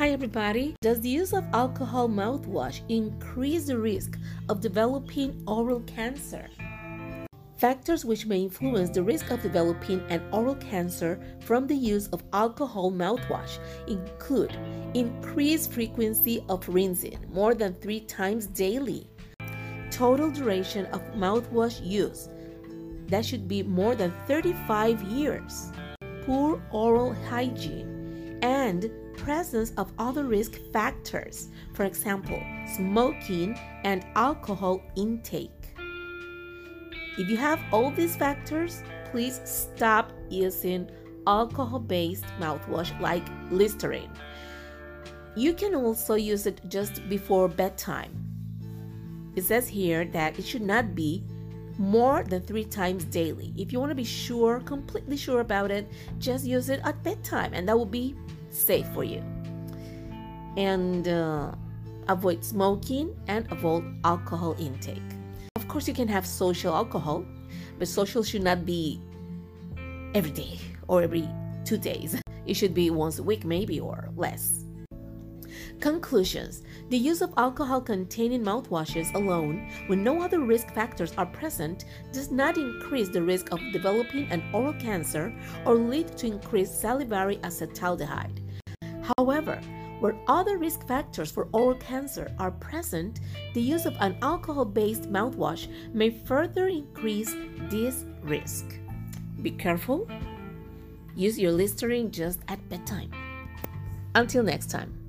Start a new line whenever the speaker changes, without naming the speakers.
Hi, everybody. Does the use of alcohol mouthwash increase the risk of developing oral cancer? Factors which may influence the risk of developing an oral cancer from the use of alcohol mouthwash include increased frequency of rinsing more than three times daily, total duration of mouthwash use that should be more than 35 years, poor oral hygiene, and presence of other risk factors, for example, smoking and alcohol intake. If you have all these factors, please stop using alcohol based mouthwash like Listerine. You can also use it just before bedtime. It says here that it should not be more than three times daily. If you want to be sure, completely sure about it, just use it at bedtime, and that will be safe for you. And uh, avoid smoking and avoid alcohol intake. Of course, you can have social alcohol, but social should not be every day or every two days. It should be once a week, maybe, or less. Conclusions The use of alcohol containing mouthwashes alone, when no other risk factors are present, does not increase the risk of developing an oral cancer or lead to increased salivary acetaldehyde. However, where other risk factors for oral cancer are present, the use of an alcohol based mouthwash may further increase this risk. Be careful. Use your Listerine just at bedtime. Until next time.